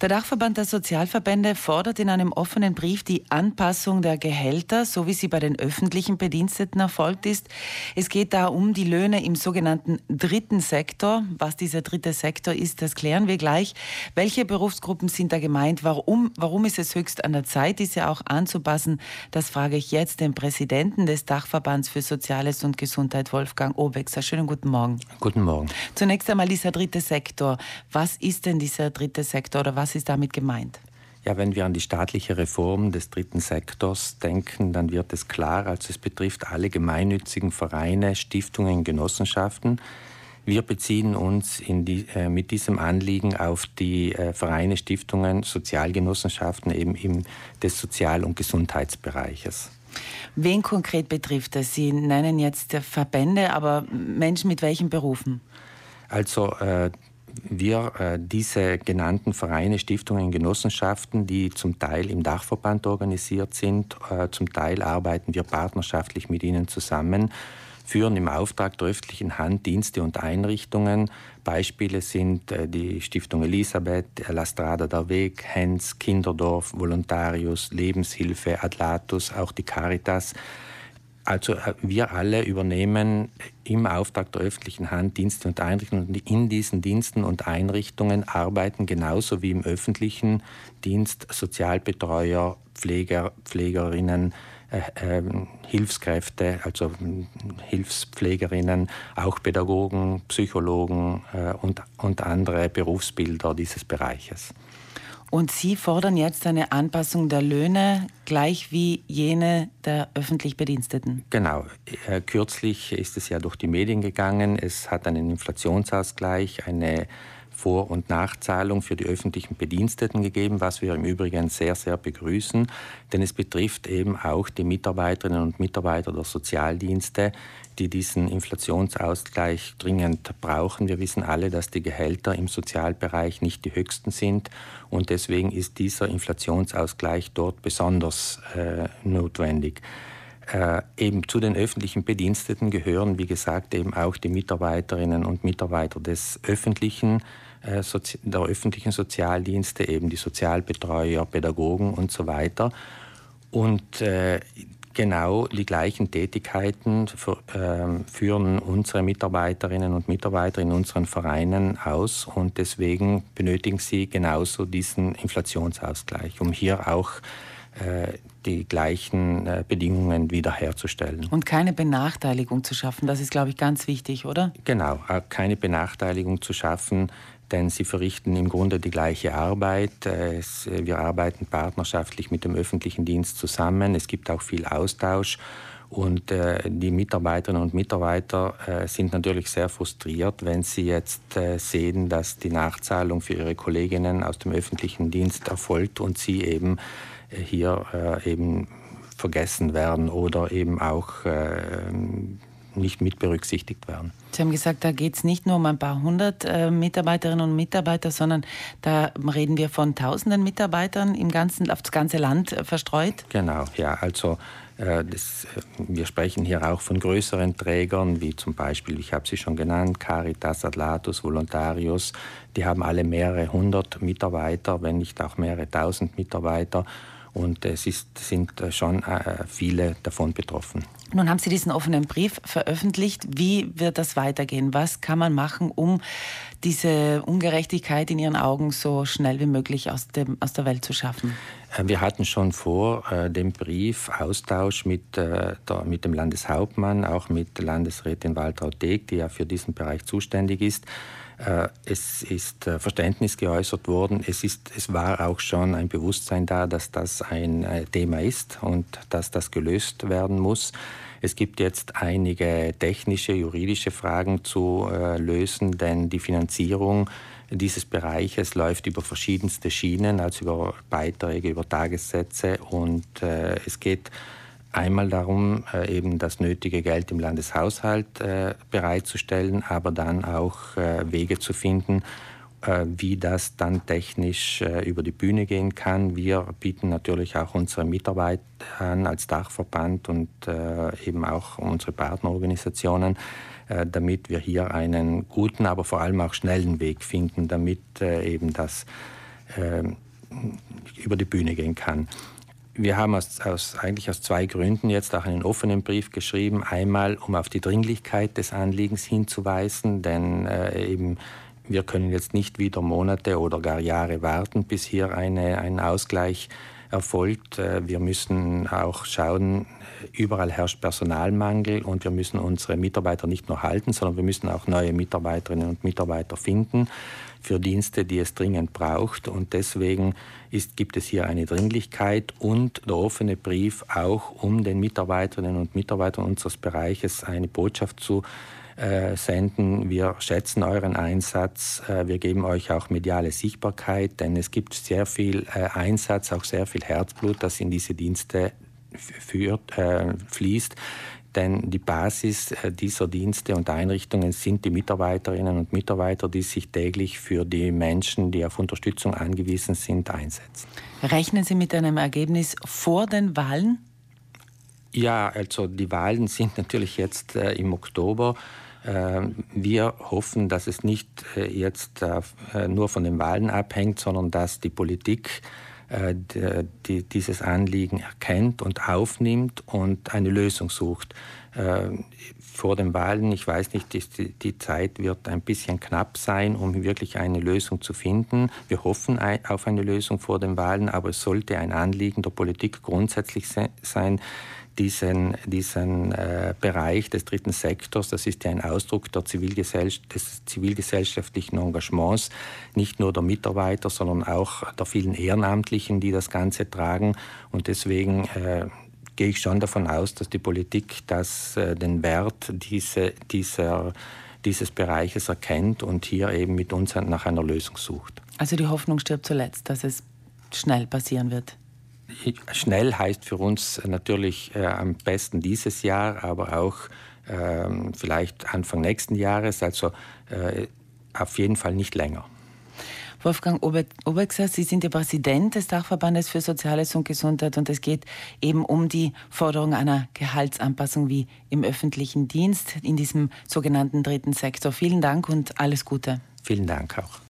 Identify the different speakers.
Speaker 1: Der Dachverband der Sozialverbände fordert in einem offenen Brief die Anpassung der Gehälter, so wie sie bei den öffentlichen Bediensteten erfolgt ist. Es geht da um die Löhne im sogenannten dritten Sektor. Was dieser dritte Sektor ist, das klären wir gleich. Welche Berufsgruppen sind da gemeint? Warum, warum ist es höchst an der Zeit, diese auch anzupassen? Das frage ich jetzt den Präsidenten des Dachverbands für Soziales und Gesundheit, Wolfgang Obexer. Schönen guten Morgen.
Speaker 2: Guten Morgen.
Speaker 1: Zunächst einmal dieser dritte Sektor. Was ist denn dieser dritte Sektor oder was was ist damit gemeint?
Speaker 2: Ja, wenn wir an die staatliche Reform des dritten Sektors denken, dann wird es klar, also es betrifft alle gemeinnützigen Vereine, Stiftungen, Genossenschaften. Wir beziehen uns die, äh, mit diesem Anliegen auf die äh, Vereine, Stiftungen, Sozialgenossenschaften eben im, des Sozial- und Gesundheitsbereiches.
Speaker 1: Wen konkret betrifft das? Sie nennen jetzt Verbände, aber Menschen mit welchen Berufen?
Speaker 2: Also äh, wir äh, diese genannten Vereine, Stiftungen, Genossenschaften, die zum Teil im Dachverband organisiert sind, äh, zum Teil arbeiten wir partnerschaftlich mit ihnen zusammen, führen im Auftrag der öffentlichen Hand Dienste und Einrichtungen. Beispiele sind äh, die Stiftung Elisabeth, La Strada der Weg, Hens, Kinderdorf, Volontarius, Lebenshilfe, Adlatus, auch die Caritas. Also äh, wir alle übernehmen im Auftrag der öffentlichen Hand Dienste und Einrichtungen und in diesen Diensten und Einrichtungen arbeiten genauso wie im öffentlichen Dienst Sozialbetreuer, Pfleger, Pflegerinnen, äh, äh, Hilfskräfte, also Hilfspflegerinnen, auch Pädagogen, Psychologen äh, und, und andere Berufsbilder dieses Bereiches.
Speaker 1: Und Sie fordern jetzt eine Anpassung der Löhne gleich wie jene der öffentlich Bediensteten.
Speaker 2: Genau. Äh, kürzlich ist es ja durch die Medien gegangen. Es hat einen Inflationsausgleich, eine vor- und Nachzahlung für die öffentlichen Bediensteten gegeben, was wir im Übrigen sehr, sehr begrüßen, denn es betrifft eben auch die Mitarbeiterinnen und Mitarbeiter der Sozialdienste, die diesen Inflationsausgleich dringend brauchen. Wir wissen alle, dass die Gehälter im Sozialbereich nicht die höchsten sind und deswegen ist dieser Inflationsausgleich dort besonders äh, notwendig. Äh, eben zu den öffentlichen Bediensteten gehören, wie gesagt, eben auch die Mitarbeiterinnen und Mitarbeiter des öffentlichen äh, der öffentlichen Sozialdienste, eben die Sozialbetreuer, Pädagogen und so weiter. Und äh, genau die gleichen Tätigkeiten für, äh, führen unsere Mitarbeiterinnen und Mitarbeiter in unseren Vereinen aus und deswegen benötigen sie genauso diesen Inflationsausgleich, um hier auch äh, die gleichen äh, Bedingungen wiederherzustellen.
Speaker 1: Und keine Benachteiligung zu schaffen, das ist, glaube ich, ganz wichtig, oder?
Speaker 2: Genau, keine Benachteiligung zu schaffen denn sie verrichten im Grunde die gleiche Arbeit. Äh, wir arbeiten partnerschaftlich mit dem öffentlichen Dienst zusammen. Es gibt auch viel Austausch. Und äh, die Mitarbeiterinnen und Mitarbeiter äh, sind natürlich sehr frustriert, wenn sie jetzt äh, sehen, dass die Nachzahlung für ihre Kolleginnen aus dem öffentlichen Dienst erfolgt und sie eben äh, hier äh, eben vergessen werden oder eben auch nicht mit berücksichtigt werden.
Speaker 1: Sie haben gesagt, da geht es nicht nur um ein paar hundert äh, Mitarbeiterinnen und Mitarbeiter, sondern da reden wir von tausenden Mitarbeitern im ganzen, auf das ganze Land äh, verstreut?
Speaker 2: Genau, ja. Also äh, das, äh, wir sprechen hier auch von größeren Trägern, wie zum Beispiel, ich habe sie schon genannt, Caritas, Atlatus, Volontarius. Die haben alle mehrere hundert Mitarbeiter, wenn nicht auch mehrere tausend Mitarbeiter. Und es ist, sind äh, schon äh, viele davon betroffen.
Speaker 1: Nun haben Sie diesen offenen Brief veröffentlicht. Wie wird das weitergehen? Was kann man machen, um diese Ungerechtigkeit in Ihren Augen so schnell wie möglich aus, dem, aus der Welt zu schaffen?
Speaker 2: Äh, wir hatten schon vor dem Brief Austausch mit, der, mit dem Landeshauptmann, auch mit Landesrätin Waltraud Deeg, die ja für diesen Bereich zuständig ist. Äh, es ist äh, Verständnis geäußert worden. Es, ist, es war auch schon ein Bewusstsein da, dass das ein äh, Thema ist und dass das gelöst werden muss. Es gibt jetzt einige technische, juridische Fragen zu lösen, denn die Finanzierung dieses Bereiches läuft über verschiedenste Schienen, also über Beiträge, über Tagessätze und es geht Einmal darum, äh, eben das nötige Geld im Landeshaushalt äh, bereitzustellen, aber dann auch äh, Wege zu finden, wie das dann technisch über die Bühne gehen kann. Wir bieten natürlich auch unsere Mitarbeiter an als Dachverband und eben auch unsere Partnerorganisationen, damit wir hier einen guten, aber vor allem auch schnellen Weg finden, damit eben das über die Bühne gehen kann. Wir haben aus, aus, eigentlich aus zwei Gründen jetzt auch einen offenen Brief geschrieben. Einmal, um auf die Dringlichkeit des Anliegens hinzuweisen, denn äh, eben wir können jetzt nicht wieder Monate oder gar Jahre warten, bis hier eine, ein Ausgleich erfolgt. Äh, wir müssen auch schauen, überall herrscht Personalmangel und wir müssen unsere Mitarbeiter nicht nur halten, sondern wir müssen auch neue Mitarbeiterinnen und Mitarbeiter finden für Dienste, die es dringend braucht. Und deswegen ist, gibt es hier eine Dringlichkeit und der offene Brief auch, um den Mitarbeiterinnen und Mitarbeitern unseres Bereiches eine Botschaft zu äh, senden. Wir schätzen euren Einsatz. Äh, wir geben euch auch mediale Sichtbarkeit, denn es gibt sehr viel äh, Einsatz, auch sehr viel Herzblut, das in diese Dienste führt, fließt. Denn die Basis dieser Dienste und Einrichtungen sind die Mitarbeiterinnen und Mitarbeiter, die sich täglich für die Menschen, die auf Unterstützung angewiesen sind, einsetzen.
Speaker 1: Rechnen Sie mit einem Ergebnis vor den Wahlen?
Speaker 2: Ja, also die Wahlen sind natürlich jetzt im Oktober. Ähm, wir hoffen, dass es nicht äh, jetzt äh, nur von den Wahlen abhängt, sondern dass die Politik äh, dieses Anliegen erkennt und aufnimmt und eine Lösung sucht. Vor den Wahlen, ich weiß nicht, die Zeit wird ein bisschen knapp sein, um wirklich eine Lösung zu finden. Wir hoffen auf eine Lösung vor den Wahlen, aber es sollte ein Anliegen der Politik grundsätzlich sein, diesen, diesen äh, Bereich des dritten Sektors, das ist ja ein Ausdruck der Zivilgesell des zivilgesellschaftlichen Engagements, nicht nur der Mitarbeiter, sondern auch der vielen Ehrenamtlichen, die das Ganze tragen. Und deswegen äh, gehe ich schon davon aus, dass die Politik das, äh, den Wert diese, dieser, dieses Bereiches erkennt und hier eben mit uns nach einer Lösung sucht.
Speaker 1: Also die Hoffnung stirbt zuletzt, dass es schnell passieren wird.
Speaker 2: Schnell heißt für uns natürlich äh, am besten dieses Jahr, aber auch äh, vielleicht Anfang nächsten Jahres, also äh, auf jeden Fall nicht länger.
Speaker 1: Wolfgang Obergser, Sie sind der Präsident des Dachverbandes für Soziales und Gesundheit und es geht eben um die Forderung einer Gehaltsanpassung wie im öffentlichen Dienst in diesem sogenannten dritten Sektor. Vielen Dank und alles Gute.
Speaker 2: Vielen Dank auch.